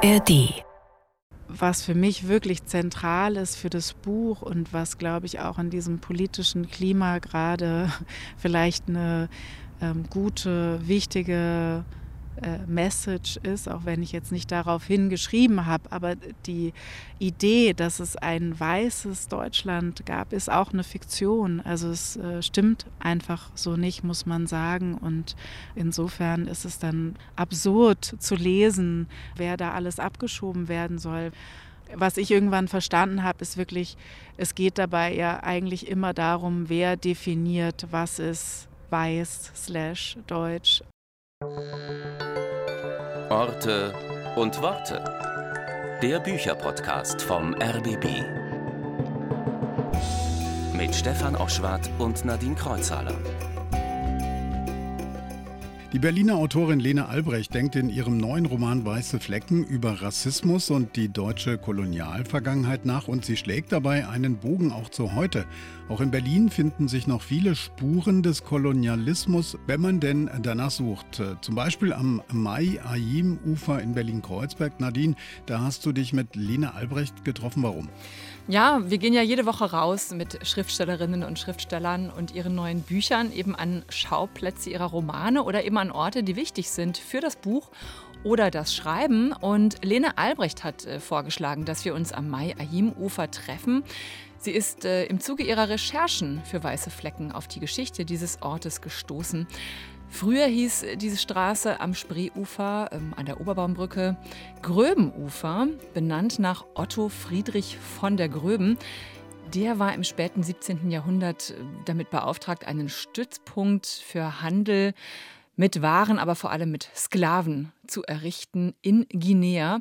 ARD. Was für mich wirklich zentral ist für das Buch und was, glaube ich, auch in diesem politischen Klima gerade vielleicht eine ähm, gute, wichtige äh, Message ist, auch wenn ich jetzt nicht darauf hingeschrieben habe. Aber die Idee, dass es ein weißes Deutschland gab, ist auch eine Fiktion. Also es äh, stimmt einfach so nicht, muss man sagen. Und insofern ist es dann absurd zu lesen, wer da alles abgeschoben werden soll was ich irgendwann verstanden habe, ist wirklich, es geht dabei ja eigentlich immer darum, wer definiert, was ist weiß slash deutsch. Orte und Worte. Der Bücherpodcast vom RBB. Mit Stefan Oschwart und Nadine Kreuzhaler. Die Berliner Autorin Lene Albrecht denkt in ihrem neuen Roman Weiße Flecken über Rassismus und die deutsche Kolonialvergangenheit nach und sie schlägt dabei einen Bogen auch zu heute. Auch in Berlin finden sich noch viele Spuren des Kolonialismus, wenn man denn danach sucht. Zum Beispiel am Mai-Ayim-Ufer in Berlin-Kreuzberg. Nadine, da hast du dich mit Lene Albrecht getroffen. Warum? Ja, wir gehen ja jede Woche raus mit Schriftstellerinnen und Schriftstellern und ihren neuen Büchern eben an Schauplätze ihrer Romane oder eben an Orte, die wichtig sind für das Buch oder das Schreiben. Und Lene Albrecht hat äh, vorgeschlagen, dass wir uns am Mai-Ayim-Ufer treffen. Sie ist äh, im Zuge ihrer Recherchen für Weiße Flecken auf die Geschichte dieses Ortes gestoßen. Früher hieß diese Straße am Spreeufer ähm, an der Oberbaumbrücke Gröbenufer, benannt nach Otto Friedrich von der Gröben. Der war im späten 17. Jahrhundert äh, damit beauftragt, einen Stützpunkt für Handel mit Waren, aber vor allem mit Sklaven zu errichten in Guinea.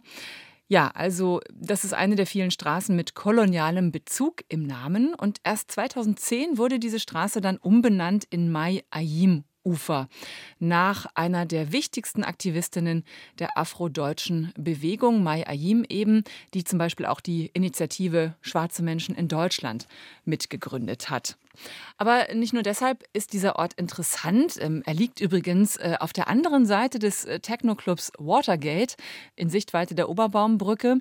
Ja, also das ist eine der vielen Straßen mit kolonialem Bezug im Namen und erst 2010 wurde diese Straße dann umbenannt in Mai Ayim Ufer nach einer der wichtigsten Aktivistinnen der afrodeutschen Bewegung, Mai Ayim eben, die zum Beispiel auch die Initiative Schwarze Menschen in Deutschland mitgegründet hat. Aber nicht nur deshalb ist dieser Ort interessant. Ähm, er liegt übrigens äh, auf der anderen Seite des äh, Techno-Clubs Watergate in Sichtweite der Oberbaumbrücke.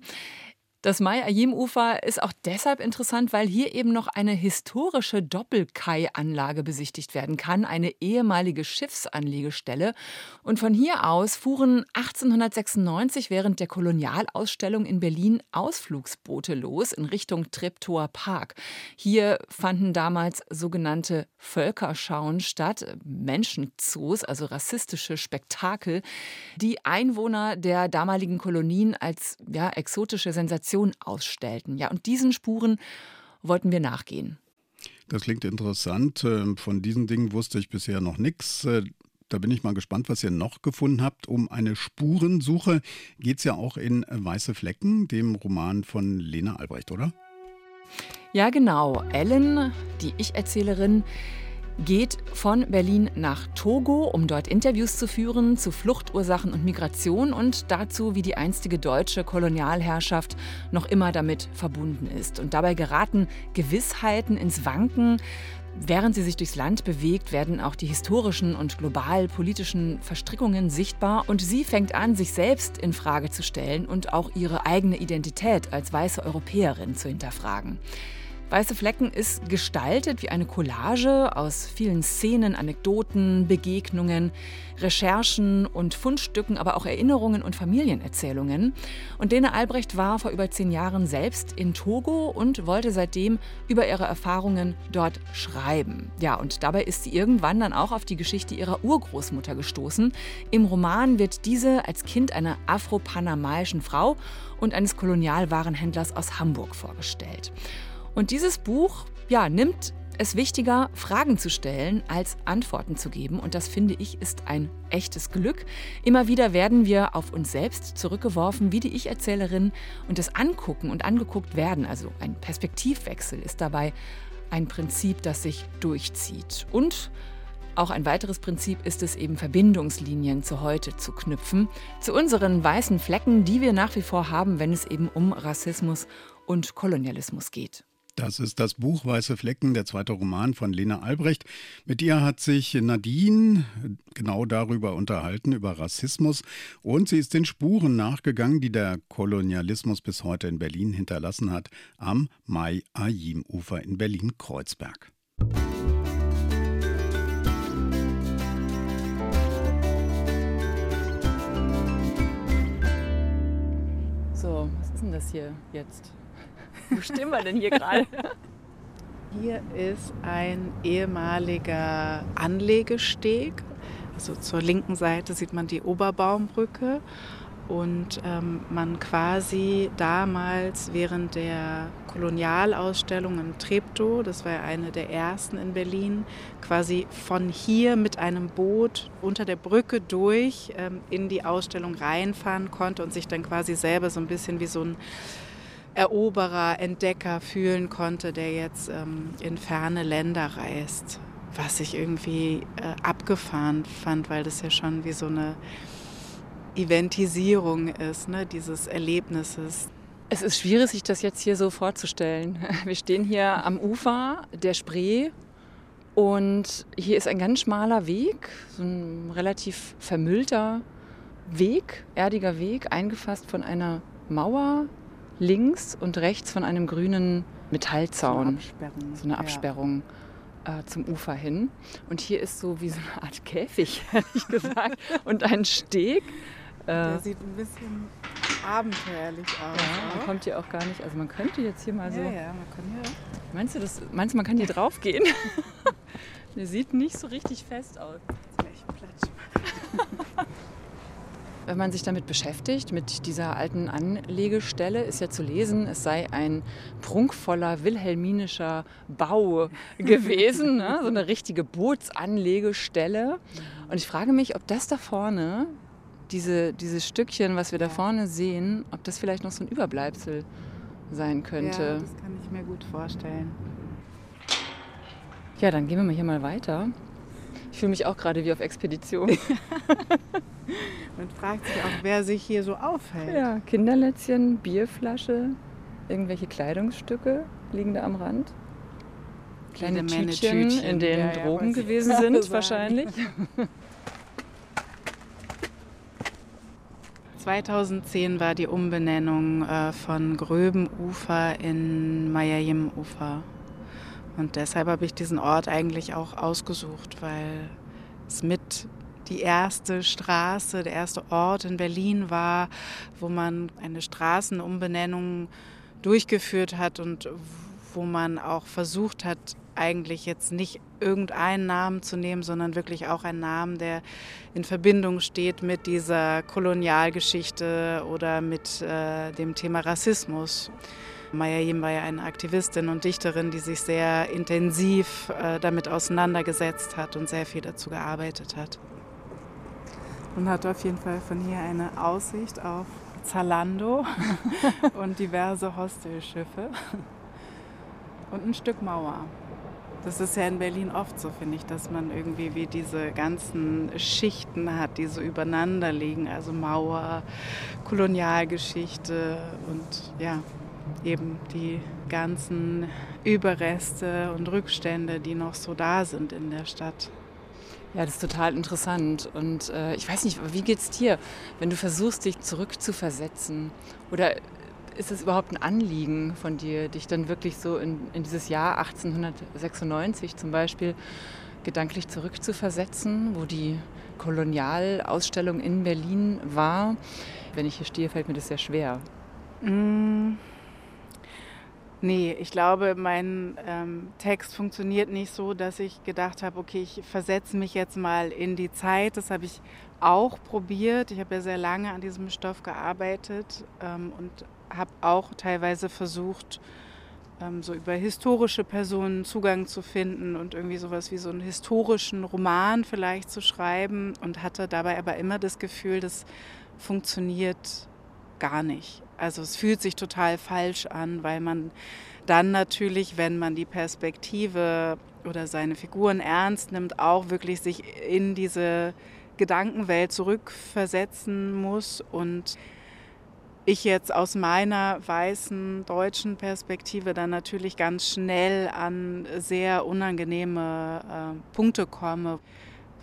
Das Mai-Ayim-Ufer ist auch deshalb interessant, weil hier eben noch eine historische Doppelkai-Anlage besichtigt werden kann, eine ehemalige Schiffsanlegestelle. Und von hier aus fuhren 1896 während der Kolonialausstellung in Berlin Ausflugsboote los in Richtung Treptower Park. Hier fanden damals sogenannte Völkerschauen statt, Menschenzoos, also rassistische Spektakel, die Einwohner der damaligen Kolonien als ja, exotische Sensation Information ausstellten. Ja, und diesen Spuren wollten wir nachgehen. Das klingt interessant. Ähm, von diesen Dingen wusste ich bisher noch nichts. Äh, da bin ich mal gespannt, was ihr noch gefunden habt. Um eine Spurensuche geht es ja auch in Weiße Flecken, dem Roman von Lena Albrecht, oder? Ja, genau. Ellen, die Ich-Erzählerin, geht von Berlin nach Togo, um dort Interviews zu führen zu Fluchtursachen und Migration und dazu, wie die einstige deutsche Kolonialherrschaft noch immer damit verbunden ist. Und dabei geraten Gewissheiten ins Wanken. Während sie sich durchs Land bewegt, werden auch die historischen und global politischen Verstrickungen sichtbar und sie fängt an, sich selbst in Frage zu stellen und auch ihre eigene Identität als weiße Europäerin zu hinterfragen. Weiße Flecken ist gestaltet wie eine Collage aus vielen Szenen, Anekdoten, Begegnungen, Recherchen und Fundstücken, aber auch Erinnerungen und Familienerzählungen. Und Lene Albrecht war vor über zehn Jahren selbst in Togo und wollte seitdem über ihre Erfahrungen dort schreiben. Ja, und dabei ist sie irgendwann dann auch auf die Geschichte ihrer Urgroßmutter gestoßen. Im Roman wird diese als Kind einer afro-panamaischen Frau und eines Kolonialwarenhändlers aus Hamburg vorgestellt. Und dieses Buch ja, nimmt es wichtiger, Fragen zu stellen, als Antworten zu geben. Und das finde ich ist ein echtes Glück. Immer wieder werden wir auf uns selbst zurückgeworfen, wie die Ich-Erzählerin, und das Angucken und angeguckt werden, also ein Perspektivwechsel, ist dabei ein Prinzip, das sich durchzieht. Und auch ein weiteres Prinzip ist es eben, Verbindungslinien zu heute zu knüpfen, zu unseren weißen Flecken, die wir nach wie vor haben, wenn es eben um Rassismus und Kolonialismus geht. Das ist das Buch Weiße Flecken, der zweite Roman von Lena Albrecht. Mit ihr hat sich Nadine genau darüber unterhalten, über Rassismus. Und sie ist den Spuren nachgegangen, die der Kolonialismus bis heute in Berlin hinterlassen hat, am Mai-Ayim-Ufer in Berlin-Kreuzberg. So, was ist denn das hier jetzt? Wo stehen wir denn hier gerade? Hier ist ein ehemaliger Anlegesteg. Also zur linken Seite sieht man die Oberbaumbrücke und ähm, man quasi damals während der Kolonialausstellung in Treptow, das war ja eine der ersten in Berlin, quasi von hier mit einem Boot unter der Brücke durch ähm, in die Ausstellung reinfahren konnte und sich dann quasi selber so ein bisschen wie so ein Eroberer, Entdecker fühlen konnte, der jetzt ähm, in ferne Länder reist. Was ich irgendwie äh, abgefahren fand, weil das ja schon wie so eine Eventisierung ist, ne, dieses Erlebnisses. Es ist schwierig, sich das jetzt hier so vorzustellen. Wir stehen hier am Ufer der Spree und hier ist ein ganz schmaler Weg, so ein relativ vermüllter Weg, erdiger Weg, eingefasst von einer Mauer, links und rechts von einem grünen Metallzaun. So eine Absperrung. Äh, zum Ufer hin. Und hier ist so wie so eine Art Käfig, ehrlich gesagt. und ein Steg. Der äh, sieht ein bisschen abenteuerlich aus. Ja, man kommt hier auch gar nicht. Also man könnte jetzt hier mal so. Ja, ja, man kann hier. Meinst du, das, meinst du, man kann hier drauf gehen? Der sieht nicht so richtig fest aus. Wenn man sich damit beschäftigt, mit dieser alten Anlegestelle, ist ja zu lesen, es sei ein prunkvoller wilhelminischer Bau gewesen, ne? so eine richtige Bootsanlegestelle. Und ich frage mich, ob das da vorne, diese, dieses Stückchen, was wir da vorne sehen, ob das vielleicht noch so ein Überbleibsel sein könnte. Ja, das kann ich mir gut vorstellen. Ja, dann gehen wir mal hier mal weiter. Ich fühle mich auch gerade wie auf Expedition. Man fragt sich auch, wer sich hier so aufhält. Ja, Kinderlätzchen, Bierflasche, irgendwelche Kleidungsstücke liegen da am Rand. Kleine Tütchen, Tütchen, in denen ja, Drogen ja, gewesen sind, wahrscheinlich. 2010 war die Umbenennung äh, von Gröbenufer in Mayayim-Ufer. Und deshalb habe ich diesen Ort eigentlich auch ausgesucht, weil es mit die erste Straße, der erste Ort in Berlin war, wo man eine Straßenumbenennung durchgeführt hat und wo man auch versucht hat, eigentlich jetzt nicht irgendeinen Namen zu nehmen, sondern wirklich auch einen Namen, der in Verbindung steht mit dieser Kolonialgeschichte oder mit äh, dem Thema Rassismus. Maya Yim war ja eine Aktivistin und Dichterin, die sich sehr intensiv äh, damit auseinandergesetzt hat und sehr viel dazu gearbeitet hat. Und hat auf jeden Fall von hier eine Aussicht auf Zalando und diverse Hostelschiffe und ein Stück Mauer. Das ist ja in Berlin oft so, finde ich, dass man irgendwie wie diese ganzen Schichten hat, die so übereinander liegen. Also Mauer, Kolonialgeschichte und ja, eben die ganzen Überreste und Rückstände, die noch so da sind in der Stadt. Ja, das ist total interessant. Und äh, ich weiß nicht, wie geht es dir, wenn du versuchst, dich zurückzuversetzen? Oder ist es überhaupt ein Anliegen von dir, dich dann wirklich so in, in dieses Jahr 1896 zum Beispiel gedanklich zurückzuversetzen, wo die Kolonialausstellung in Berlin war? Wenn ich hier stehe, fällt mir das sehr schwer. Mmh. Nee, ich glaube, mein ähm, Text funktioniert nicht so, dass ich gedacht habe, okay, ich versetze mich jetzt mal in die Zeit. Das habe ich auch probiert. Ich habe ja sehr lange an diesem Stoff gearbeitet ähm, und habe auch teilweise versucht, ähm, so über historische Personen Zugang zu finden und irgendwie sowas wie so einen historischen Roman vielleicht zu schreiben und hatte dabei aber immer das Gefühl, das funktioniert gar nicht. Also es fühlt sich total falsch an, weil man dann natürlich, wenn man die Perspektive oder seine Figuren ernst nimmt, auch wirklich sich in diese Gedankenwelt zurückversetzen muss und ich jetzt aus meiner weißen deutschen Perspektive dann natürlich ganz schnell an sehr unangenehme äh, Punkte komme,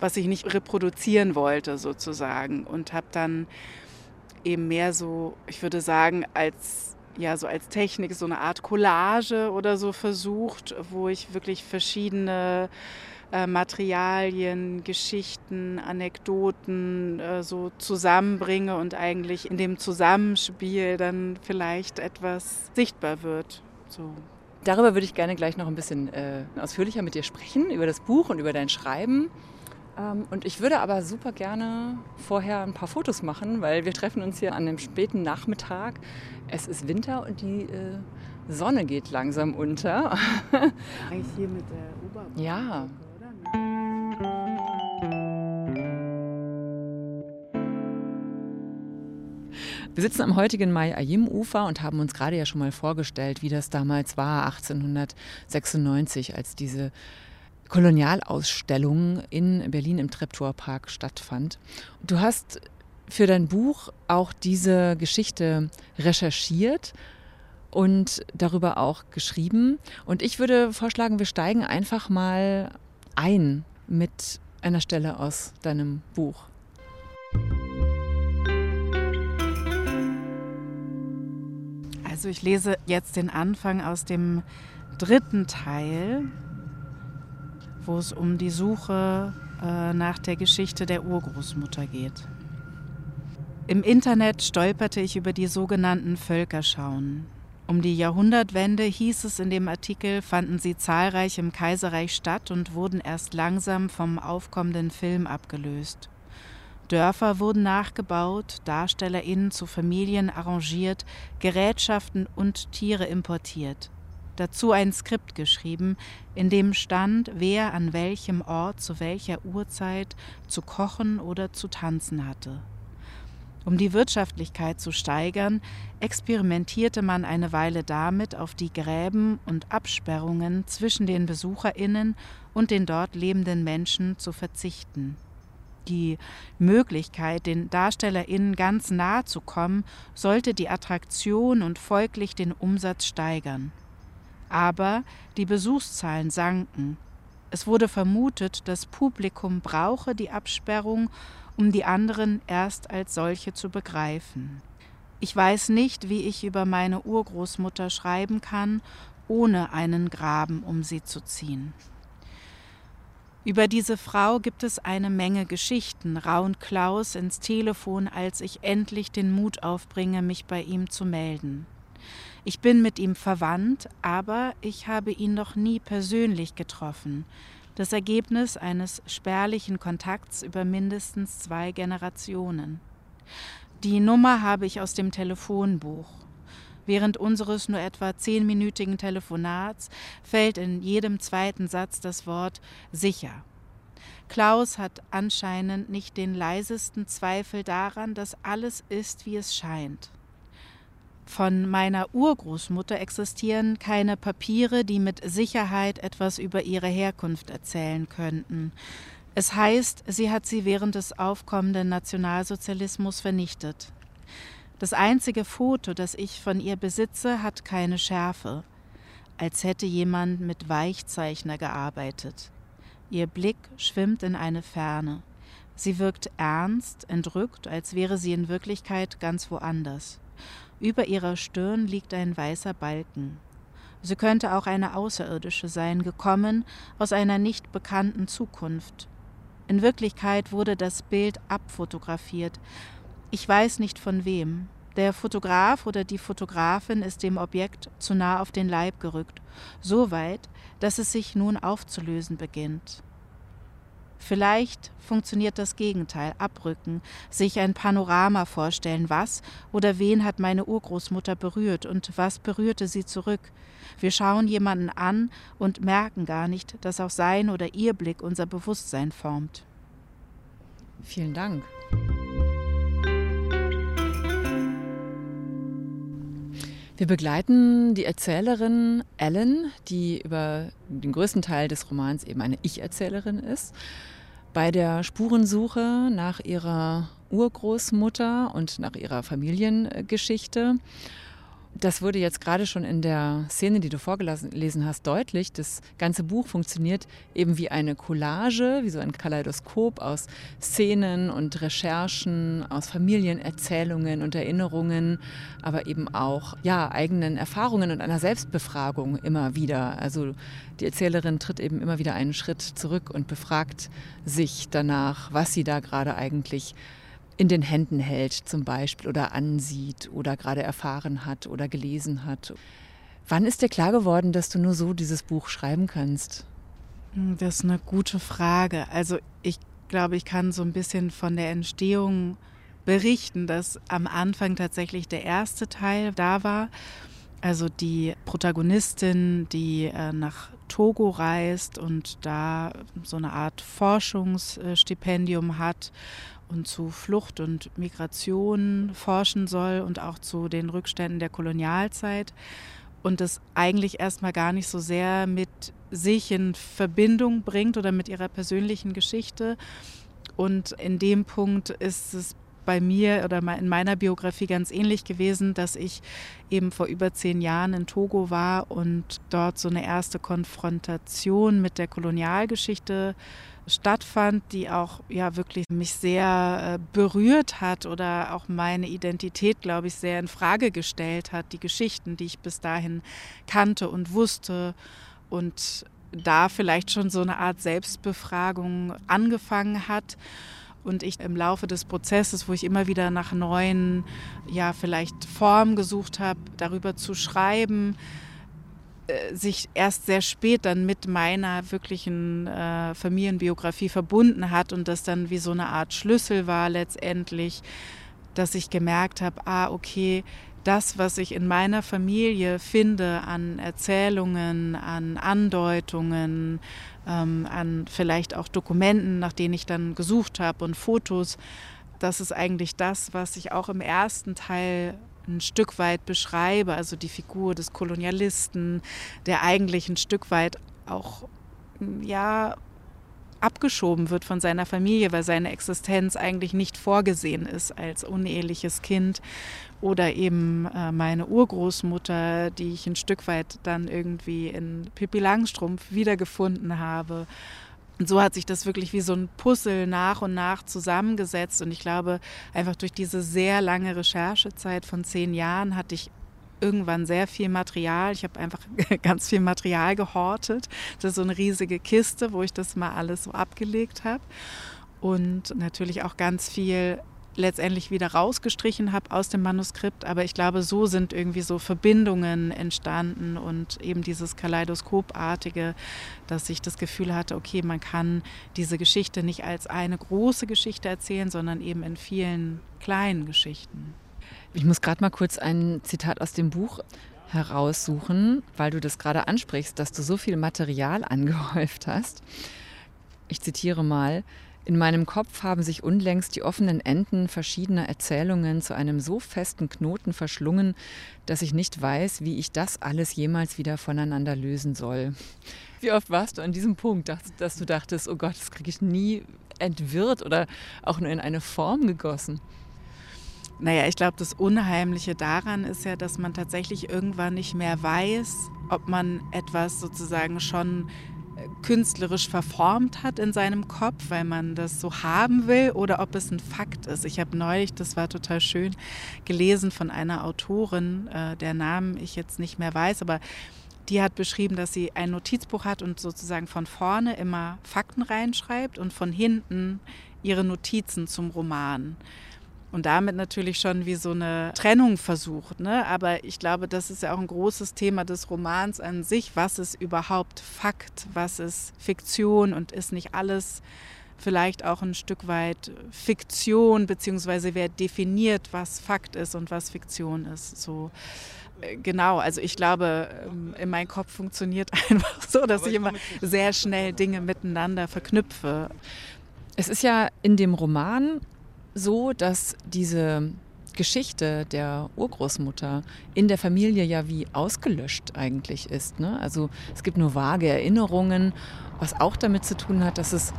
was ich nicht reproduzieren wollte sozusagen und habe dann eben mehr so, ich würde sagen, als ja so als Technik so eine Art Collage oder so versucht, wo ich wirklich verschiedene äh, Materialien, Geschichten, Anekdoten äh, so zusammenbringe und eigentlich in dem Zusammenspiel dann vielleicht etwas sichtbar wird. So. Darüber würde ich gerne gleich noch ein bisschen äh, ausführlicher mit dir sprechen, über das Buch und über dein Schreiben. Ähm, und ich würde aber super gerne vorher ein paar Fotos machen, weil wir treffen uns hier an einem späten Nachmittag. Es ist Winter und die äh, Sonne geht langsam unter. Eigentlich hier mit der Oberbahn. Ja. Wir sitzen am heutigen Mai Ayim Ufer und haben uns gerade ja schon mal vorgestellt, wie das damals war, 1896, als diese Kolonialausstellung in Berlin im Treptower-Park stattfand. Du hast für dein Buch auch diese Geschichte recherchiert und darüber auch geschrieben. Und ich würde vorschlagen, wir steigen einfach mal ein mit einer Stelle aus deinem Buch. Also ich lese jetzt den Anfang aus dem dritten Teil, wo es um die Suche äh, nach der Geschichte der Urgroßmutter geht. Im Internet stolperte ich über die sogenannten Völkerschauen. Um die Jahrhundertwende hieß es in dem Artikel, fanden sie zahlreich im Kaiserreich statt und wurden erst langsam vom aufkommenden Film abgelöst. Dörfer wurden nachgebaut, DarstellerInnen zu Familien arrangiert, Gerätschaften und Tiere importiert. Dazu ein Skript geschrieben, in dem stand, wer an welchem Ort zu welcher Uhrzeit zu kochen oder zu tanzen hatte. Um die Wirtschaftlichkeit zu steigern, experimentierte man eine Weile damit, auf die Gräben und Absperrungen zwischen den Besucherinnen und den dort lebenden Menschen zu verzichten. Die Möglichkeit, den Darstellerinnen ganz nahe zu kommen, sollte die Attraktion und folglich den Umsatz steigern. Aber die Besuchszahlen sanken. Es wurde vermutet, das Publikum brauche die Absperrung um die anderen erst als solche zu begreifen. Ich weiß nicht, wie ich über meine Urgroßmutter schreiben kann, ohne einen Graben um sie zu ziehen. Über diese Frau gibt es eine Menge Geschichten, raunt Klaus ins Telefon, als ich endlich den Mut aufbringe, mich bei ihm zu melden. Ich bin mit ihm verwandt, aber ich habe ihn noch nie persönlich getroffen das Ergebnis eines spärlichen Kontakts über mindestens zwei Generationen. Die Nummer habe ich aus dem Telefonbuch. Während unseres nur etwa zehnminütigen Telefonats fällt in jedem zweiten Satz das Wort sicher. Klaus hat anscheinend nicht den leisesten Zweifel daran, dass alles ist, wie es scheint. Von meiner Urgroßmutter existieren keine Papiere, die mit Sicherheit etwas über ihre Herkunft erzählen könnten. Es heißt, sie hat sie während des aufkommenden Nationalsozialismus vernichtet. Das einzige Foto, das ich von ihr besitze, hat keine Schärfe, als hätte jemand mit Weichzeichner gearbeitet. Ihr Blick schwimmt in eine Ferne. Sie wirkt ernst, entrückt, als wäre sie in Wirklichkeit ganz woanders. Über ihrer Stirn liegt ein weißer Balken. Sie könnte auch eine Außerirdische sein, gekommen aus einer nicht bekannten Zukunft. In Wirklichkeit wurde das Bild abfotografiert. Ich weiß nicht von wem. Der Fotograf oder die Fotografin ist dem Objekt zu nah auf den Leib gerückt, so weit, dass es sich nun aufzulösen beginnt. Vielleicht funktioniert das Gegenteil, abrücken, sich ein Panorama vorstellen, was oder wen hat meine Urgroßmutter berührt und was berührte sie zurück. Wir schauen jemanden an und merken gar nicht, dass auch sein oder ihr Blick unser Bewusstsein formt. Vielen Dank. Wir begleiten die Erzählerin Ellen, die über den größten Teil des Romans eben eine Ich-Erzählerin ist bei der Spurensuche nach ihrer Urgroßmutter und nach ihrer Familiengeschichte. Das wurde jetzt gerade schon in der Szene, die du vorgelesen hast, deutlich. Das ganze Buch funktioniert eben wie eine Collage, wie so ein Kaleidoskop aus Szenen und Recherchen, aus Familienerzählungen und Erinnerungen, aber eben auch ja, eigenen Erfahrungen und einer Selbstbefragung immer wieder. Also die Erzählerin tritt eben immer wieder einen Schritt zurück und befragt sich danach, was sie da gerade eigentlich in den Händen hält zum Beispiel oder ansieht oder gerade erfahren hat oder gelesen hat. Wann ist dir klar geworden, dass du nur so dieses Buch schreiben kannst? Hm, das ist eine gute Frage. Also ich glaube, ich kann so ein bisschen von der Entstehung berichten, dass am Anfang tatsächlich der erste Teil da war. Also die Protagonistin, die äh, nach Togo reist und da so eine Art Forschungsstipendium hat und zu Flucht und Migration forschen soll und auch zu den Rückständen der Kolonialzeit und das eigentlich erstmal gar nicht so sehr mit sich in Verbindung bringt oder mit ihrer persönlichen Geschichte. Und in dem Punkt ist es bei mir oder in meiner Biografie ganz ähnlich gewesen, dass ich eben vor über zehn Jahren in Togo war und dort so eine erste Konfrontation mit der Kolonialgeschichte stattfand, die auch ja wirklich mich sehr äh, berührt hat oder auch meine Identität, glaube ich, sehr in Frage gestellt hat, die Geschichten, die ich bis dahin kannte und wusste und da vielleicht schon so eine Art Selbstbefragung angefangen hat und ich im Laufe des Prozesses, wo ich immer wieder nach neuen, ja, vielleicht Formen gesucht habe, darüber zu schreiben, äh, sich erst sehr spät dann mit meiner wirklichen äh, Familienbiografie verbunden hat und das dann wie so eine Art Schlüssel war letztendlich, dass ich gemerkt habe, ah, okay, das, was ich in meiner Familie finde an Erzählungen, an Andeutungen, ähm, an vielleicht auch Dokumenten, nach denen ich dann gesucht habe und Fotos, das ist eigentlich das, was ich auch im ersten Teil ein Stück weit beschreibe, also die Figur des Kolonialisten, der eigentlich ein Stück weit auch ja abgeschoben wird von seiner Familie, weil seine Existenz eigentlich nicht vorgesehen ist als uneheliches Kind oder eben äh, meine Urgroßmutter, die ich ein Stück weit dann irgendwie in Pippi Langstrumpf wiedergefunden habe und so hat sich das wirklich wie so ein Puzzle nach und nach zusammengesetzt. Und ich glaube, einfach durch diese sehr lange Recherchezeit von zehn Jahren hatte ich irgendwann sehr viel Material. Ich habe einfach ganz viel Material gehortet. Das ist so eine riesige Kiste, wo ich das mal alles so abgelegt habe. Und natürlich auch ganz viel letztendlich wieder rausgestrichen habe aus dem Manuskript. Aber ich glaube, so sind irgendwie so Verbindungen entstanden und eben dieses Kaleidoskopartige, dass ich das Gefühl hatte, okay, man kann diese Geschichte nicht als eine große Geschichte erzählen, sondern eben in vielen kleinen Geschichten. Ich muss gerade mal kurz ein Zitat aus dem Buch heraussuchen, weil du das gerade ansprichst, dass du so viel Material angehäuft hast. Ich zitiere mal, in meinem Kopf haben sich unlängst die offenen Enden verschiedener Erzählungen zu einem so festen Knoten verschlungen, dass ich nicht weiß, wie ich das alles jemals wieder voneinander lösen soll. Wie oft warst du an diesem Punkt, dass du dachtest, oh Gott, das kriege ich nie entwirrt oder auch nur in eine Form gegossen? Naja, ich glaube, das Unheimliche daran ist ja, dass man tatsächlich irgendwann nicht mehr weiß, ob man etwas sozusagen schon künstlerisch verformt hat in seinem Kopf, weil man das so haben will oder ob es ein Fakt ist. Ich habe neulich, das war total schön, gelesen von einer Autorin, äh, der Namen ich jetzt nicht mehr weiß, aber die hat beschrieben, dass sie ein Notizbuch hat und sozusagen von vorne immer Fakten reinschreibt und von hinten ihre Notizen zum Roman und damit natürlich schon wie so eine Trennung versucht. Ne? Aber ich glaube, das ist ja auch ein großes Thema des Romans an sich. Was ist überhaupt Fakt? Was ist Fiktion? Und ist nicht alles vielleicht auch ein Stück weit Fiktion, beziehungsweise wer definiert, was Fakt ist und was Fiktion ist? So. Äh, genau, also ich glaube, ähm, in meinem Kopf funktioniert einfach so, dass ich immer sehr schnell Dinge miteinander verknüpfe. Es ist ja in dem Roman so, dass diese Geschichte der Urgroßmutter in der Familie ja wie ausgelöscht eigentlich ist. Ne? Also es gibt nur vage Erinnerungen, was auch damit zu tun hat, dass es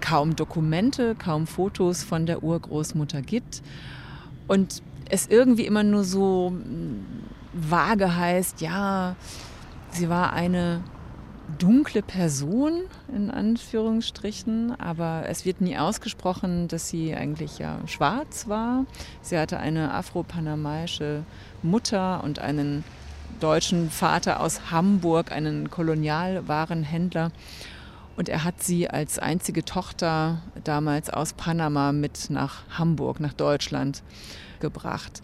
kaum Dokumente, kaum Fotos von der Urgroßmutter gibt und es irgendwie immer nur so hm, vage heißt, ja, sie war eine dunkle Person in Anführungsstrichen, aber es wird nie ausgesprochen, dass sie eigentlich ja schwarz war. Sie hatte eine afro-panamaische Mutter und einen deutschen Vater aus Hamburg, einen Kolonialwarenhändler. Und er hat sie als einzige Tochter damals aus Panama mit nach Hamburg, nach Deutschland gebracht.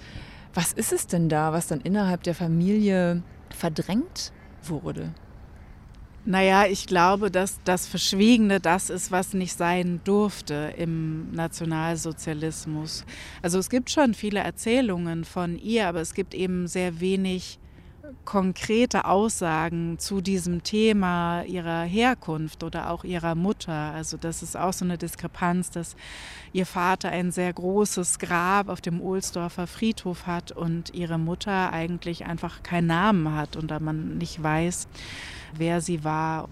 Was ist es denn da, was dann innerhalb der Familie verdrängt wurde? Naja, ich glaube, dass das Verschwiegene das ist, was nicht sein durfte im Nationalsozialismus. Also es gibt schon viele Erzählungen von ihr, aber es gibt eben sehr wenig konkrete Aussagen zu diesem Thema ihrer Herkunft oder auch ihrer Mutter. Also das ist auch so eine Diskrepanz, dass ihr Vater ein sehr großes Grab auf dem Ohlsdorfer Friedhof hat und ihre Mutter eigentlich einfach keinen Namen hat und da man nicht weiß, wer sie war.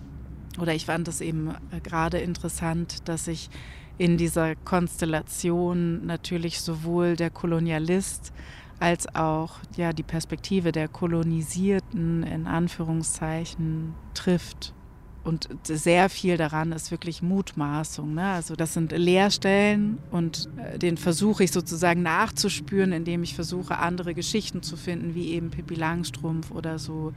Oder ich fand es eben äh, gerade interessant, dass sich in dieser Konstellation natürlich sowohl der Kolonialist als auch ja, die Perspektive der Kolonisierten in Anführungszeichen trifft. Und sehr viel daran ist wirklich Mutmaßung. Ne? Also das sind Leerstellen und äh, den versuche ich sozusagen nachzuspüren, indem ich versuche, andere Geschichten zu finden, wie eben Pippi Langstrumpf oder so,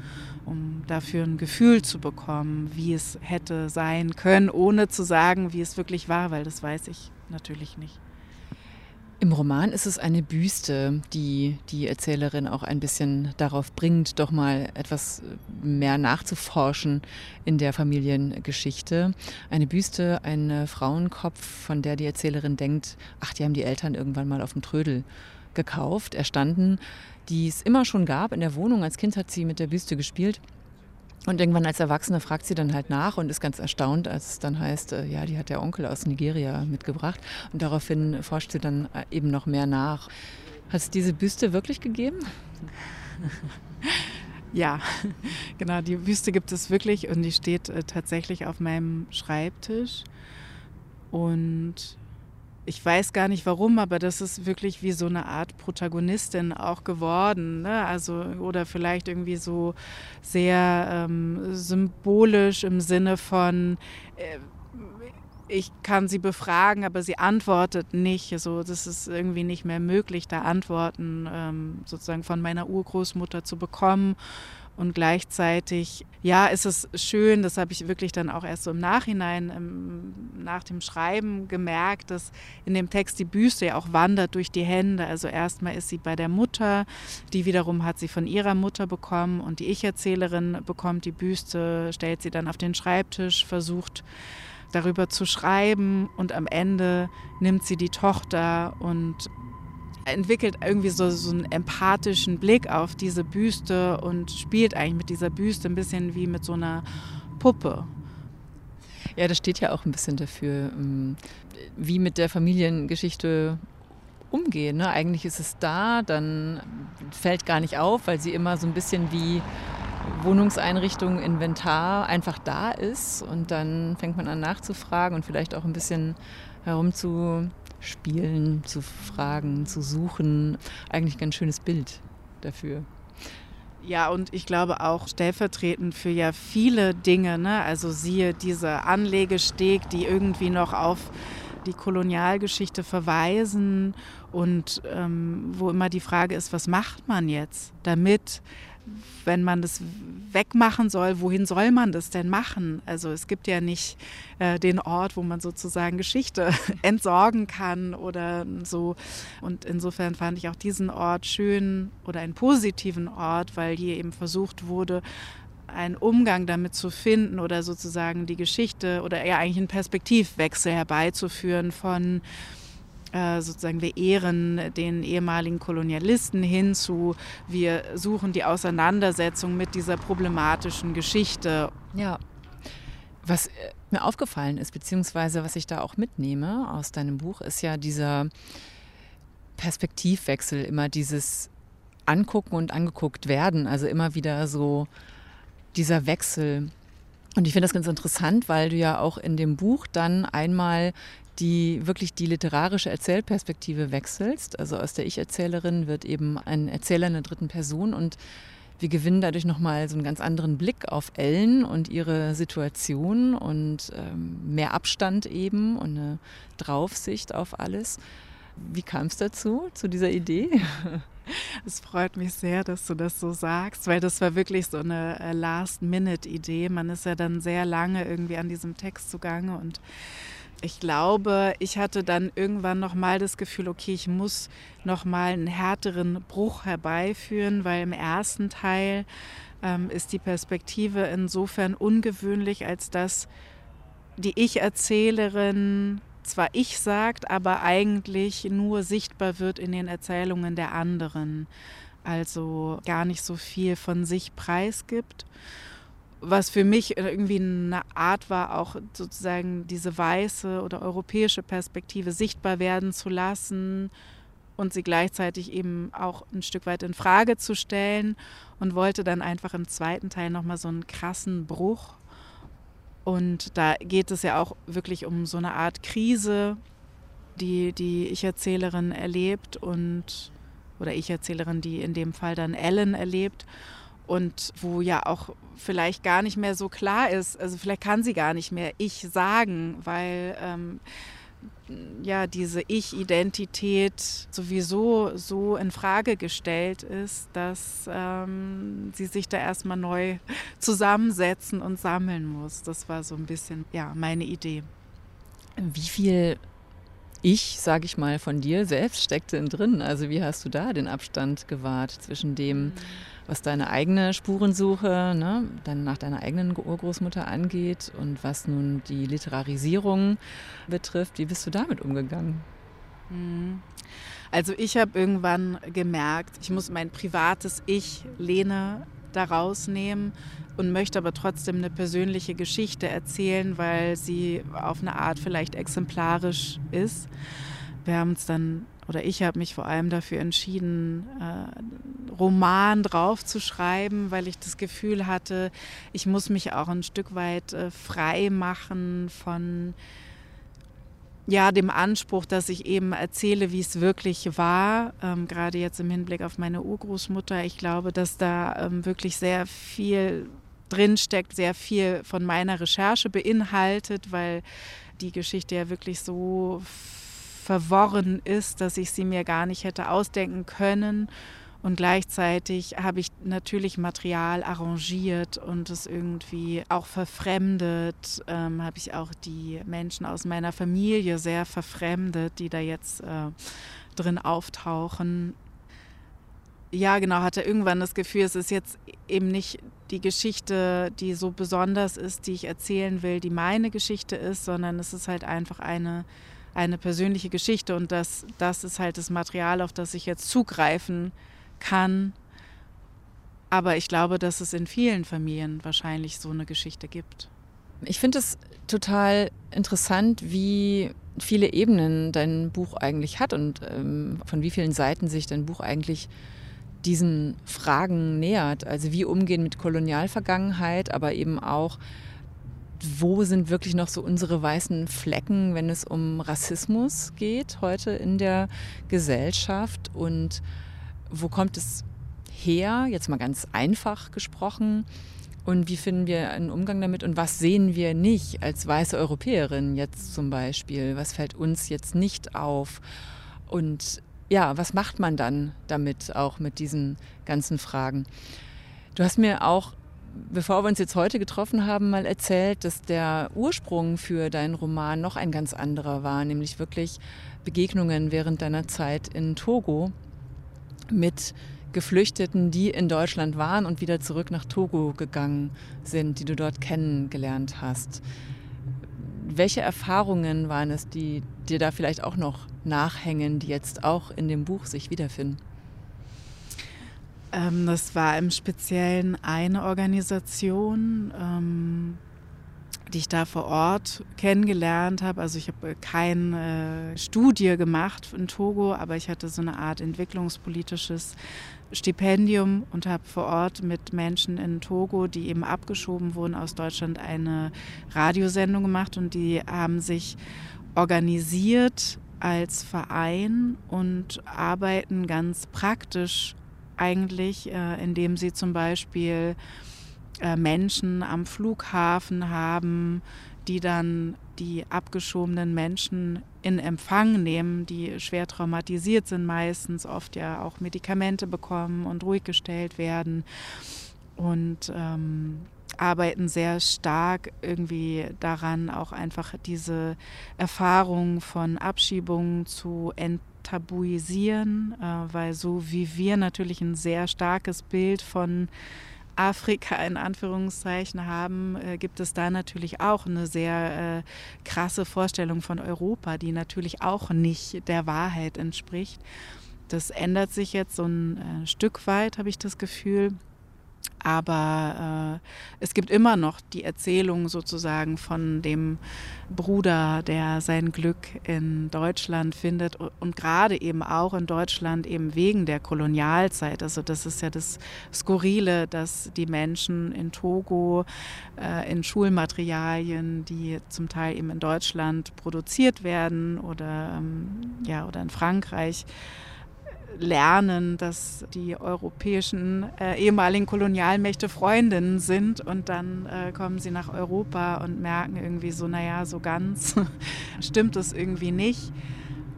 um dafür ein Gefühl zu bekommen, wie es hätte sein können, ohne zu sagen, wie es wirklich war, weil das weiß ich natürlich nicht. Im Roman ist es eine Büste, die die Erzählerin auch ein bisschen darauf bringt, doch mal etwas mehr nachzuforschen in der Familiengeschichte. Eine Büste, ein Frauenkopf, von der die Erzählerin denkt, ach, die haben die Eltern irgendwann mal auf dem Trödel gekauft, erstanden, die es immer schon gab in der Wohnung. Als Kind hat sie mit der Büste gespielt. Und irgendwann als Erwachsene fragt sie dann halt nach und ist ganz erstaunt, als es dann heißt, äh, ja, die hat der Onkel aus Nigeria mitgebracht. Und daraufhin forscht sie dann äh, eben noch mehr nach. Hat es diese Büste wirklich gegeben? Ja, genau, die Büste gibt es wirklich und die steht äh, tatsächlich auf meinem Schreibtisch. Und ich weiß gar nicht warum, aber das ist wirklich wie so eine Art Protagonistin auch geworden. Ne? Also, oder vielleicht irgendwie so sehr ähm, symbolisch im Sinne von, äh, ich kann sie befragen, aber sie antwortet nicht. So, das ist irgendwie nicht mehr möglich, da Antworten ähm, sozusagen von meiner Urgroßmutter zu bekommen. Und gleichzeitig, ja, ist es schön, das habe ich wirklich dann auch erst so im Nachhinein, im, nach dem Schreiben gemerkt, dass in dem Text die Büste ja auch wandert durch die Hände. Also erstmal ist sie bei der Mutter, die wiederum hat sie von ihrer Mutter bekommen und die Ich-Erzählerin bekommt die Büste, stellt sie dann auf den Schreibtisch, versucht darüber zu schreiben und am Ende nimmt sie die Tochter und entwickelt irgendwie so, so einen empathischen Blick auf diese Büste und spielt eigentlich mit dieser Büste ein bisschen wie mit so einer Puppe. Ja, das steht ja auch ein bisschen dafür, ähm, wie mit der Familiengeschichte umgehen. Ne? Eigentlich ist es da, dann fällt gar nicht auf, weil sie immer so ein bisschen wie Wohnungseinrichtung, Inventar einfach da ist und dann fängt man an nachzufragen und vielleicht auch ein bisschen herumzu spielen, zu fragen, zu suchen. Eigentlich ein ganz schönes Bild dafür. Ja, und ich glaube auch stellvertretend für ja viele Dinge, ne? also siehe diese Anlegesteg, die irgendwie noch auf die Kolonialgeschichte verweisen und ähm, wo immer die Frage ist, was macht man jetzt damit? Wenn man das wegmachen soll, wohin soll man das denn machen? Also es gibt ja nicht äh, den Ort, wo man sozusagen Geschichte entsorgen kann oder so. Und insofern fand ich auch diesen Ort schön oder einen positiven Ort, weil hier eben versucht wurde, einen Umgang damit zu finden oder sozusagen die Geschichte oder eher eigentlich einen Perspektivwechsel herbeizuführen von sozusagen wir ehren den ehemaligen Kolonialisten hinzu, wir suchen die Auseinandersetzung mit dieser problematischen Geschichte. Ja. Was äh, mir aufgefallen ist, beziehungsweise was ich da auch mitnehme aus deinem Buch, ist ja dieser Perspektivwechsel, immer dieses Angucken und angeguckt werden, also immer wieder so dieser Wechsel Und ich finde das ganz interessant, weil du ja auch in dem Buch dann einmal die wirklich die literarische Erzählperspektive wechselst. Also aus der Ich-Erzählerin wird eben ein Erzähler in der dritten Person und wir gewinnen dadurch nochmal so einen ganz anderen Blick auf Ellen und ihre Situation und ähm, mehr Abstand eben und eine Draufsicht auf alles. Wie kam es dazu, zu dieser Idee? Es freut mich sehr, dass du das so sagst, weil das war wirklich so eine äh, Last-Minute-Idee. Man ist ja dann sehr lange irgendwie an diesem Text zugange und ich glaube, ich hatte dann irgendwann noch mal das Gefühl, okay, ich muss noch mal einen härteren Bruch herbeiführen, weil im ersten Teil ähm, ist die Perspektive insofern ungewöhnlich, als dass die Ich-Erzählerin zwar ich sagt, aber eigentlich nur sichtbar wird in den Erzählungen der anderen. Also gar nicht so viel von sich preisgibt was für mich irgendwie eine Art war, auch sozusagen diese weiße oder europäische Perspektive sichtbar werden zu lassen und sie gleichzeitig eben auch ein Stück weit in Frage zu stellen und wollte dann einfach im zweiten Teil nochmal so einen krassen Bruch. Und da geht es ja auch wirklich um so eine Art Krise, die die Ich-Erzählerin erlebt und oder Ich-Erzählerin, die in dem Fall dann Ellen erlebt und wo ja auch vielleicht gar nicht mehr so klar ist, also vielleicht kann sie gar nicht mehr ich sagen, weil ähm, ja diese Ich-Identität sowieso so in Frage gestellt ist, dass ähm, sie sich da erstmal neu zusammensetzen und sammeln muss. Das war so ein bisschen ja meine Idee. Wie viel ich, sage ich mal, von dir selbst steckte denn drin? Also wie hast du da den Abstand gewahrt zwischen dem, mhm was deine eigene Spurensuche ne, dann nach deiner eigenen Urgroßmutter angeht und was nun die Literarisierung betrifft. Wie bist du damit umgegangen? Mhm. Also ich habe irgendwann gemerkt, ich muss mein privates Ich, Lene, da rausnehmen und möchte aber trotzdem eine persönliche Geschichte erzählen, weil sie auf eine Art vielleicht exemplarisch ist. Wir haben uns dann oder ich habe mich vor allem dafür entschieden, äh, Roman draufzuschreiben, weil ich das Gefühl hatte, ich muss mich auch ein Stück weit äh, frei machen von ja, dem Anspruch, dass ich eben erzähle, wie es wirklich war, ähm, gerade jetzt im Hinblick auf meine Urgroßmutter. Ich glaube, dass da ähm, wirklich sehr viel drinsteckt, sehr viel von meiner Recherche beinhaltet, weil die Geschichte ja wirklich so verworren ist, dass ich sie mir gar nicht hätte ausdenken können. Und gleichzeitig habe ich natürlich Material arrangiert und es irgendwie auch verfremdet. Ähm, habe ich auch die Menschen aus meiner Familie sehr verfremdet, die da jetzt äh, drin auftauchen. Ja, genau, hatte irgendwann das Gefühl, es ist jetzt eben nicht die Geschichte, die so besonders ist, die ich erzählen will, die meine Geschichte ist, sondern es ist halt einfach eine eine persönliche Geschichte und das, das ist halt das Material, auf das ich jetzt zugreifen kann. Aber ich glaube, dass es in vielen Familien wahrscheinlich so eine Geschichte gibt. Ich finde es total interessant, wie viele Ebenen dein Buch eigentlich hat und ähm, von wie vielen Seiten sich dein Buch eigentlich diesen Fragen nähert. Also wie umgehen mit Kolonialvergangenheit, aber eben auch wo sind wirklich noch so unsere weißen Flecken, wenn es um Rassismus geht heute in der Gesellschaft und wo kommt es her, jetzt mal ganz einfach gesprochen, und wie finden wir einen Umgang damit und was sehen wir nicht als weiße Europäerin jetzt zum Beispiel? Was fällt uns jetzt nicht auf? Und ja, was macht man dann damit auch mit diesen ganzen Fragen? Du hast mir auch bevor wir uns jetzt heute getroffen haben, mal erzählt, dass der Ursprung für deinen Roman noch ein ganz anderer war, nämlich wirklich Begegnungen während deiner Zeit in Togo mit Geflüchteten, die in Deutschland waren und wieder zurück nach Togo gegangen sind, die du dort kennengelernt hast. Welche Erfahrungen waren es, die dir da vielleicht auch noch nachhängen, die jetzt auch in dem Buch sich wiederfinden? Ähm, das war im Speziellen eine Organisation, ähm, die ich da vor Ort kennengelernt habe. Also ich habe keine Studie gemacht in Togo, aber ich hatte so eine Art entwicklungspolitisches Stipendium und habe vor Ort mit Menschen in Togo, die eben abgeschoben wurden aus Deutschland, eine Radiosendung gemacht und die haben sich organisiert als Verein und arbeiten ganz praktisch eigentlich, äh, indem sie zum Beispiel äh, Menschen am Flughafen haben, die dann die abgeschobenen Menschen in Empfang nehmen, die schwer traumatisiert sind, meistens oft ja auch Medikamente bekommen und ruhig gestellt werden und ähm, arbeiten sehr stark irgendwie daran, auch einfach diese Erfahrung von Abschiebungen zu enttabuisieren, äh, weil so wie wir natürlich ein sehr starkes Bild von Afrika in Anführungszeichen haben, äh, gibt es da natürlich auch eine sehr äh, krasse Vorstellung von Europa, die natürlich auch nicht der Wahrheit entspricht. Das ändert sich jetzt so ein äh, Stück weit, habe ich das Gefühl. Aber äh, es gibt immer noch die Erzählung sozusagen von dem Bruder, der sein Glück in Deutschland findet und gerade eben auch in Deutschland eben wegen der Kolonialzeit. Also das ist ja das Skurrile, dass die Menschen in Togo äh, in Schulmaterialien, die zum Teil eben in Deutschland produziert werden oder, ähm, ja, oder in Frankreich, lernen, dass die europäischen äh, ehemaligen Kolonialmächte Freundinnen sind und dann äh, kommen sie nach Europa und merken irgendwie so, naja, so ganz stimmt es irgendwie nicht.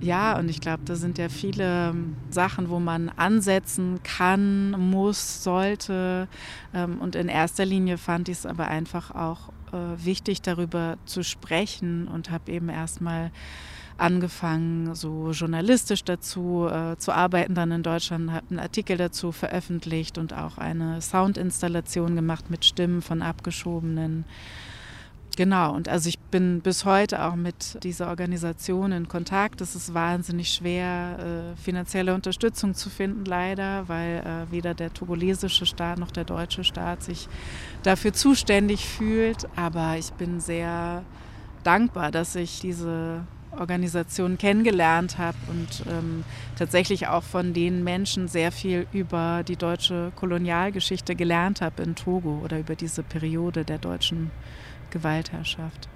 Ja, und ich glaube, da sind ja viele Sachen, wo man ansetzen kann, muss, sollte. Ähm, und in erster Linie fand ich es aber einfach auch äh, wichtig, darüber zu sprechen und habe eben erstmal angefangen, so journalistisch dazu äh, zu arbeiten, dann in Deutschland, habe einen Artikel dazu veröffentlicht und auch eine Soundinstallation gemacht mit Stimmen von Abgeschobenen. Genau, und also ich bin bis heute auch mit dieser Organisation in Kontakt. Es ist wahnsinnig schwer, äh, finanzielle Unterstützung zu finden, leider, weil äh, weder der togolesische Staat noch der deutsche Staat sich dafür zuständig fühlt. Aber ich bin sehr dankbar, dass ich diese Organisation kennengelernt habe und ähm, tatsächlich auch von den Menschen sehr viel über die deutsche Kolonialgeschichte gelernt habe in Togo oder über diese Periode der deutschen Gewaltherrschaft.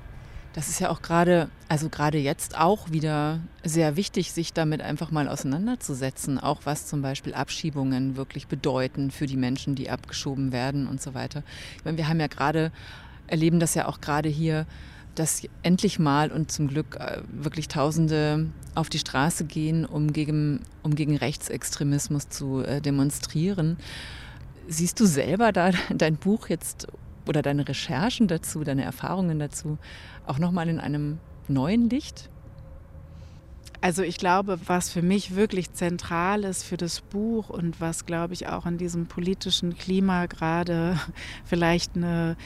Das ist ja auch gerade, also gerade jetzt auch wieder sehr wichtig, sich damit einfach mal auseinanderzusetzen, auch was zum Beispiel Abschiebungen wirklich bedeuten für die Menschen, die abgeschoben werden und so weiter. Ich meine, wir haben ja gerade, erleben das ja auch gerade hier, dass endlich mal und zum Glück äh, wirklich Tausende auf die Straße gehen, um gegen, um gegen Rechtsextremismus zu äh, demonstrieren. Siehst du selber da dein Buch jetzt oder deine Recherchen dazu, deine Erfahrungen dazu auch nochmal in einem neuen Licht? Also ich glaube, was für mich wirklich zentral ist für das Buch und was, glaube ich, auch in diesem politischen Klima gerade vielleicht eine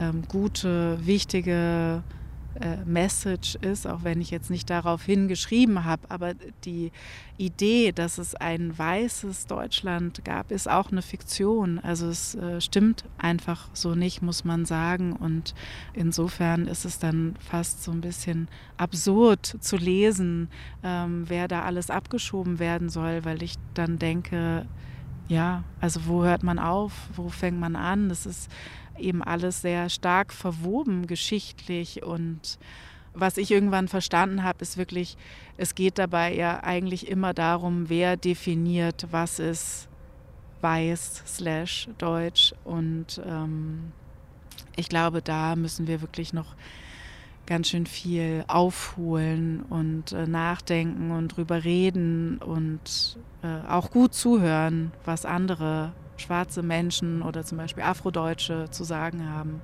ähm, gute, wichtige Message ist, auch wenn ich jetzt nicht darauf hingeschrieben habe. Aber die Idee, dass es ein weißes Deutschland gab, ist auch eine Fiktion. Also es äh, stimmt einfach so nicht, muss man sagen. Und insofern ist es dann fast so ein bisschen absurd zu lesen, ähm, wer da alles abgeschoben werden soll, weil ich dann denke, ja, also wo hört man auf, wo fängt man an? Das ist eben alles sehr stark verwoben geschichtlich. Und was ich irgendwann verstanden habe, ist wirklich, es geht dabei ja eigentlich immer darum, wer definiert, was ist weiß slash deutsch. Und ähm, ich glaube, da müssen wir wirklich noch ganz schön viel aufholen und äh, nachdenken und drüber reden und äh, auch gut zuhören, was andere schwarze Menschen oder zum Beispiel Afrodeutsche zu sagen haben.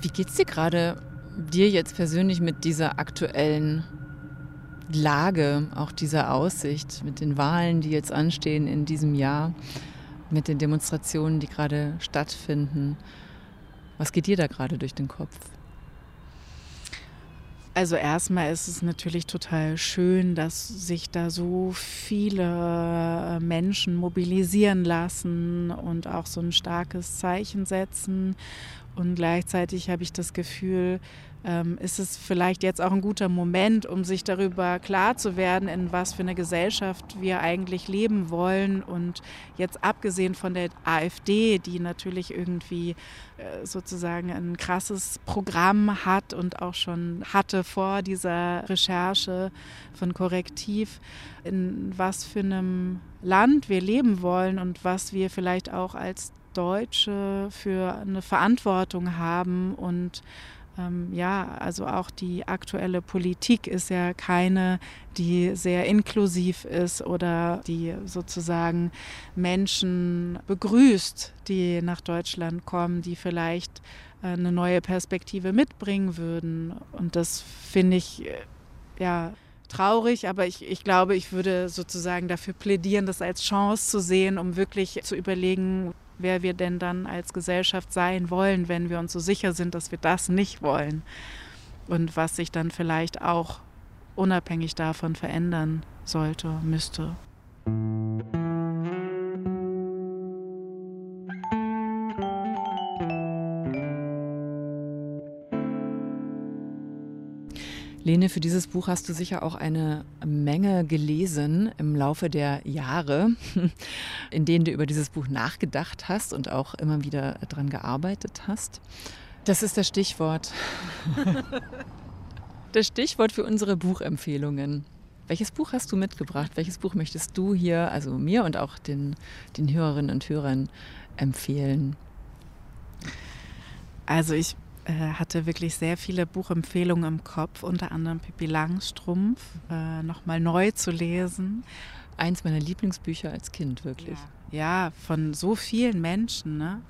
Wie geht es dir gerade, dir jetzt persönlich mit dieser aktuellen Lage, auch dieser Aussicht, mit den Wahlen, die jetzt anstehen in diesem Jahr, mit den Demonstrationen, die gerade stattfinden? Was geht dir da gerade durch den Kopf? Also erstmal ist es natürlich total schön, dass sich da so viele Menschen mobilisieren lassen und auch so ein starkes Zeichen setzen. Und gleichzeitig habe ich das Gefühl, ähm, ist es vielleicht jetzt auch ein guter Moment, um sich darüber klar zu werden, in was für eine Gesellschaft wir eigentlich leben wollen. Und jetzt abgesehen von der AfD, die natürlich irgendwie äh, sozusagen ein krasses Programm hat und auch schon hatte vor dieser Recherche von Korrektiv, in was für einem Land wir leben wollen und was wir vielleicht auch als Deutsche für eine Verantwortung haben und ähm, ja, also auch die aktuelle Politik ist ja keine, die sehr inklusiv ist oder die sozusagen Menschen begrüßt, die nach Deutschland kommen, die vielleicht äh, eine neue Perspektive mitbringen würden. Und das finde ich, äh, ja, traurig, aber ich, ich glaube, ich würde sozusagen dafür plädieren, das als Chance zu sehen, um wirklich zu überlegen, wer wir denn dann als Gesellschaft sein wollen, wenn wir uns so sicher sind, dass wir das nicht wollen. Und was sich dann vielleicht auch unabhängig davon verändern sollte, müsste. Lene, für dieses Buch hast du sicher auch eine Menge gelesen im Laufe der Jahre, in denen du über dieses Buch nachgedacht hast und auch immer wieder daran gearbeitet hast. Das ist das Stichwort. das Stichwort für unsere Buchempfehlungen. Welches Buch hast du mitgebracht? Welches Buch möchtest du hier, also mir und auch den, den Hörerinnen und Hörern empfehlen? Also ich äh, hatte wirklich sehr viele Buchempfehlungen im Kopf, unter anderem Pippi Langstrumpf, äh, nochmal neu zu lesen. Eins meiner Lieblingsbücher als Kind, wirklich. Ja, ja von so vielen Menschen. Ne?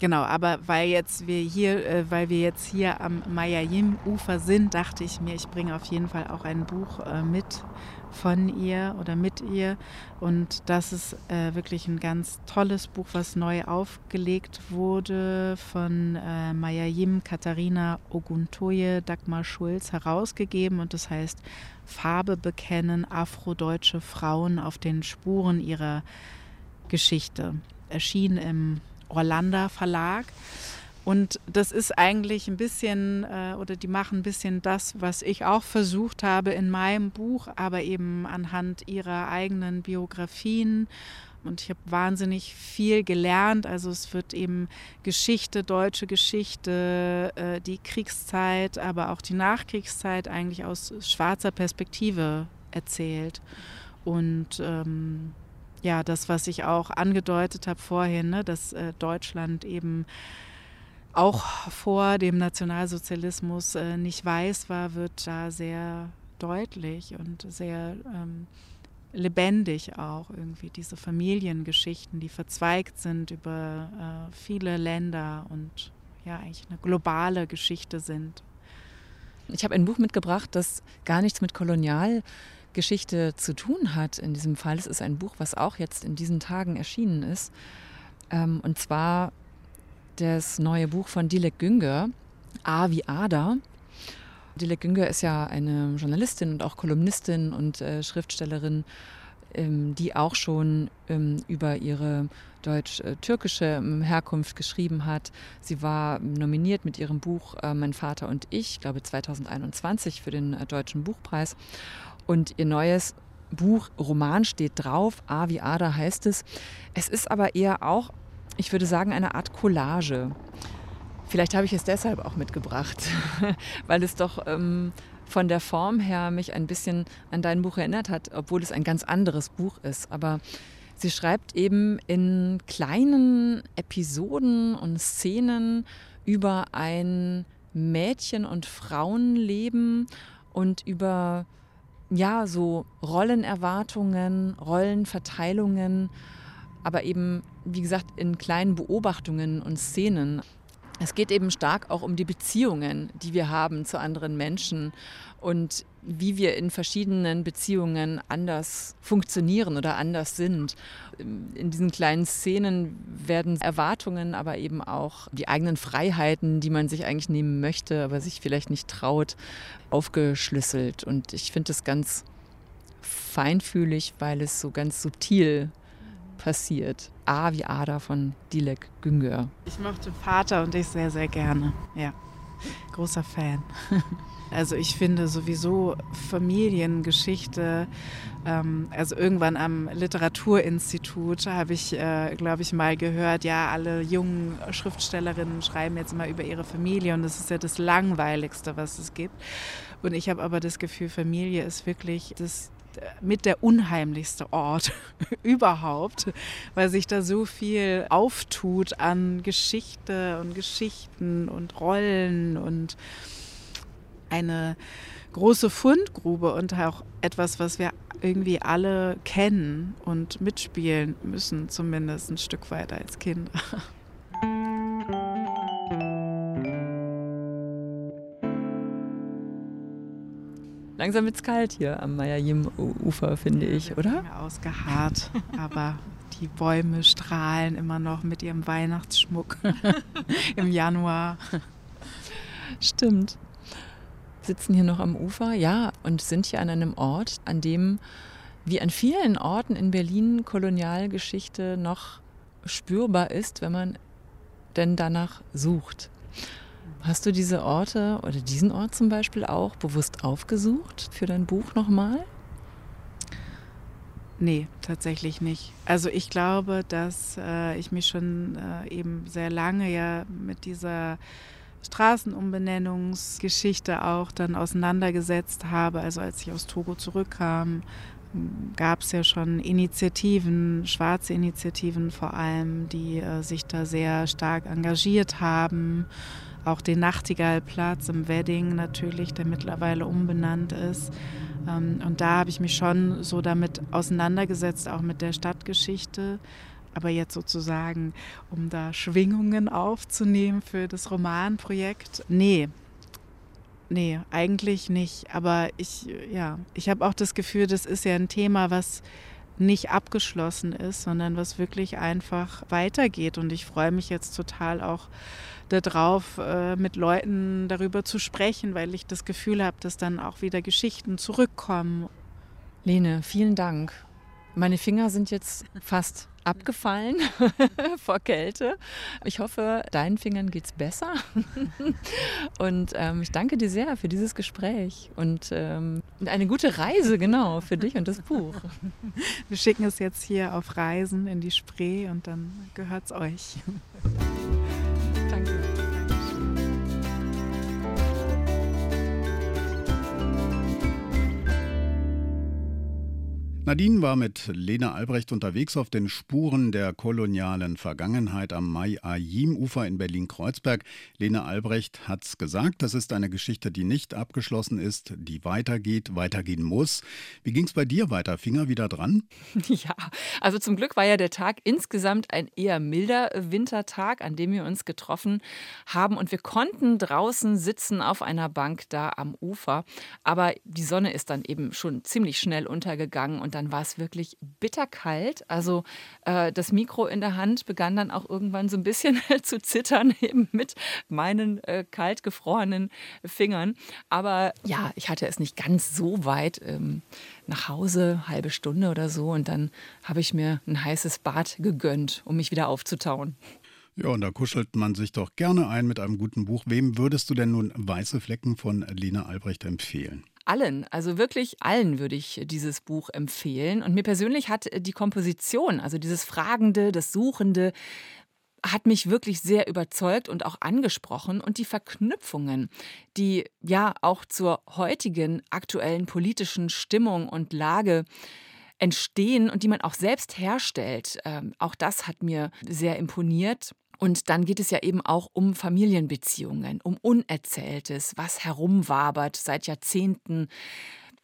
Genau, aber weil jetzt wir hier, äh, weil wir jetzt hier am Mayayim-Ufer sind, dachte ich mir, ich bringe auf jeden Fall auch ein Buch äh, mit von ihr oder mit ihr. Und das ist äh, wirklich ein ganz tolles Buch, was neu aufgelegt wurde von äh, Mayayim Katharina Oguntoye Dagmar Schulz herausgegeben. Und das heißt Farbe bekennen, afrodeutsche Frauen auf den Spuren ihrer Geschichte. Erschien im Orlando Verlag. Und das ist eigentlich ein bisschen, äh, oder die machen ein bisschen das, was ich auch versucht habe in meinem Buch, aber eben anhand ihrer eigenen Biografien. Und ich habe wahnsinnig viel gelernt. Also es wird eben Geschichte, deutsche Geschichte, äh, die Kriegszeit, aber auch die Nachkriegszeit eigentlich aus schwarzer Perspektive erzählt. Und ähm, ja, das, was ich auch angedeutet habe vorhin, ne, dass äh, Deutschland eben auch vor dem Nationalsozialismus äh, nicht weiß war, wird da sehr deutlich und sehr ähm, lebendig auch irgendwie diese Familiengeschichten, die verzweigt sind über äh, viele Länder und ja eigentlich eine globale Geschichte sind. Ich habe ein Buch mitgebracht, das gar nichts mit Kolonialgeschichte zu tun hat. In diesem Fall es ist ein Buch, was auch jetzt in diesen Tagen erschienen ist. Ähm, und zwar das neue Buch von Dilek Günger, A wie Ada. Dilek Günger ist ja eine Journalistin und auch Kolumnistin und äh, Schriftstellerin, ähm, die auch schon ähm, über ihre deutsch-türkische ähm, Herkunft geschrieben hat. Sie war nominiert mit ihrem Buch äh, Mein Vater und ich, glaube 2021 für den äh, Deutschen Buchpreis. Und ihr neues Buch, Roman steht drauf, A wie Ada heißt es. Es ist aber eher auch ich würde sagen, eine Art Collage. Vielleicht habe ich es deshalb auch mitgebracht, weil es doch ähm, von der Form her mich ein bisschen an dein Buch erinnert hat, obwohl es ein ganz anderes Buch ist. Aber sie schreibt eben in kleinen Episoden und Szenen über ein Mädchen- und Frauenleben und über ja so Rollenerwartungen, Rollenverteilungen aber eben, wie gesagt, in kleinen Beobachtungen und Szenen. Es geht eben stark auch um die Beziehungen, die wir haben zu anderen Menschen und wie wir in verschiedenen Beziehungen anders funktionieren oder anders sind. In diesen kleinen Szenen werden Erwartungen, aber eben auch die eigenen Freiheiten, die man sich eigentlich nehmen möchte, aber sich vielleicht nicht traut, aufgeschlüsselt. Und ich finde das ganz feinfühlig, weil es so ganz subtil passiert. A wie Ada von Dilek Güngör. Ich mochte Vater und ich sehr, sehr gerne. Ja, großer Fan. Also ich finde sowieso Familiengeschichte, ähm, also irgendwann am Literaturinstitut habe ich, äh, glaube ich, mal gehört, ja, alle jungen Schriftstellerinnen schreiben jetzt immer über ihre Familie und das ist ja das Langweiligste, was es gibt. Und ich habe aber das Gefühl, Familie ist wirklich das mit der unheimlichste Ort überhaupt, weil sich da so viel auftut an Geschichte und Geschichten und Rollen und eine große Fundgrube und auch etwas, was wir irgendwie alle kennen und mitspielen müssen, zumindest ein Stück weit als Kinder. Langsam wird es kalt hier am Mayayim-Ufer, finde ich, oder? Ja, ausgeharrt, aber die Bäume strahlen immer noch mit ihrem Weihnachtsschmuck im Januar. Stimmt sitzen hier noch am Ufer, ja, und sind hier an einem Ort, an dem, wie an vielen Orten in Berlin, Kolonialgeschichte noch spürbar ist, wenn man denn danach sucht. Hast du diese Orte oder diesen Ort zum Beispiel auch bewusst aufgesucht für dein Buch nochmal? Nee, tatsächlich nicht. Also ich glaube, dass äh, ich mich schon äh, eben sehr lange ja mit dieser Straßenumbenennungsgeschichte auch dann auseinandergesetzt habe. Also als ich aus Togo zurückkam, gab es ja schon Initiativen, schwarze Initiativen vor allem, die äh, sich da sehr stark engagiert haben. Auch den Nachtigallplatz im Wedding natürlich, der mittlerweile umbenannt ist. Ähm, und da habe ich mich schon so damit auseinandergesetzt, auch mit der Stadtgeschichte. Aber jetzt sozusagen, um da Schwingungen aufzunehmen für das Romanprojekt, nee. Nee, eigentlich nicht. Aber ich, ja, ich habe auch das Gefühl, das ist ja ein Thema, was nicht abgeschlossen ist, sondern was wirklich einfach weitergeht. Und ich freue mich jetzt total auch darauf, äh, mit Leuten darüber zu sprechen, weil ich das Gefühl habe, dass dann auch wieder Geschichten zurückkommen. Lene, vielen Dank. Meine Finger sind jetzt fast abgefallen vor Kälte. Ich hoffe, deinen Fingern geht es besser. und ähm, ich danke dir sehr für dieses Gespräch und ähm, eine gute Reise, genau, für dich und das Buch. Wir schicken es jetzt hier auf Reisen in die Spree und dann gehört es euch. Nadine war mit Lena Albrecht unterwegs auf den Spuren der kolonialen Vergangenheit am Mai-Ayim-Ufer in Berlin-Kreuzberg. Lena Albrecht hat's gesagt, das ist eine Geschichte, die nicht abgeschlossen ist, die weitergeht, weitergehen muss. Wie ging's bei dir weiter? Finger wieder dran? Ja, also zum Glück war ja der Tag insgesamt ein eher milder Wintertag, an dem wir uns getroffen haben und wir konnten draußen sitzen auf einer Bank da am Ufer. Aber die Sonne ist dann eben schon ziemlich schnell untergegangen und dann war es wirklich bitterkalt. Also äh, das Mikro in der Hand begann dann auch irgendwann so ein bisschen zu zittern, eben mit meinen äh, kalt gefrorenen Fingern. Aber ja, ich hatte es nicht ganz so weit ähm, nach Hause, halbe Stunde oder so. Und dann habe ich mir ein heißes Bad gegönnt, um mich wieder aufzutauen. Ja, und da kuschelt man sich doch gerne ein mit einem guten Buch. Wem würdest du denn nun Weiße Flecken von Lena Albrecht empfehlen? Allen, also wirklich allen würde ich dieses Buch empfehlen. Und mir persönlich hat die Komposition, also dieses Fragende, das Suchende, hat mich wirklich sehr überzeugt und auch angesprochen. Und die Verknüpfungen, die ja auch zur heutigen aktuellen politischen Stimmung und Lage entstehen und die man auch selbst herstellt, äh, auch das hat mir sehr imponiert. Und dann geht es ja eben auch um Familienbeziehungen, um Unerzähltes, was herumwabert seit Jahrzehnten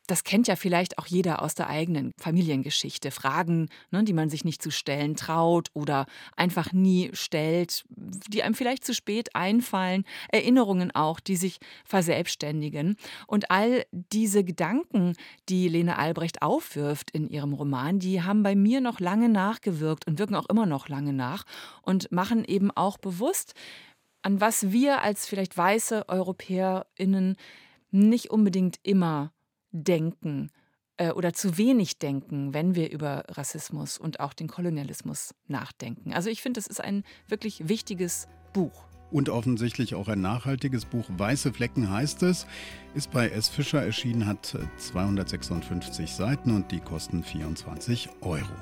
das kennt ja vielleicht auch jeder aus der eigenen Familiengeschichte. Fragen, ne, die man sich nicht zu stellen traut oder einfach nie stellt, die einem vielleicht zu spät einfallen. Erinnerungen auch, die sich verselbstständigen. Und all diese Gedanken, die Lene Albrecht aufwirft in ihrem Roman, die haben bei mir noch lange nachgewirkt und wirken auch immer noch lange nach und machen eben auch bewusst, an was wir als vielleicht weiße EuropäerInnen nicht unbedingt immer denken, äh, oder zu wenig denken, wenn wir über Rassismus und auch den Kolonialismus nachdenken. Also ich finde, es ist ein wirklich wichtiges Buch. Und offensichtlich auch ein nachhaltiges Buch. Weiße Flecken heißt es. Ist bei S. Fischer erschienen, hat 256 Seiten und die kosten 24 Euro.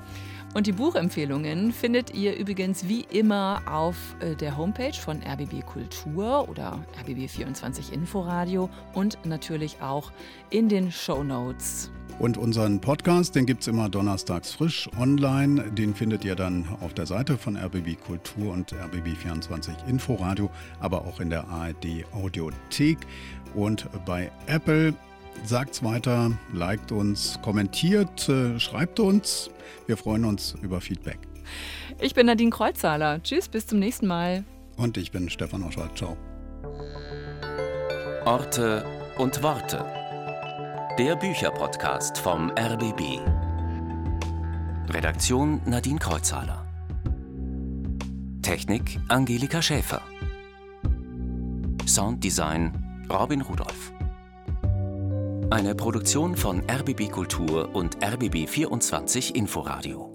Und die Buchempfehlungen findet ihr übrigens wie immer auf äh, der Homepage von RBB Kultur oder RBB24 Inforadio und natürlich auch in den Show Notes. Und unseren Podcast, den gibt es immer donnerstags frisch online. Den findet ihr dann auf der Seite von RBB Kultur und RBB24 Inforadio, aber auch in der ARD Audiothek und bei Apple. Sagt's weiter, liked uns, kommentiert, äh, schreibt uns. Wir freuen uns über Feedback. Ich bin Nadine Kreuzzahler. Tschüss, bis zum nächsten Mal. Und ich bin Stefan Oschwart. Ciao. Orte und Worte. Der Bücherpodcast vom RBB. Redaktion Nadine Kreuzhaler. Technik Angelika Schäfer. Sounddesign Robin Rudolph. Eine Produktion von RBB Kultur und RBB 24 Inforadio.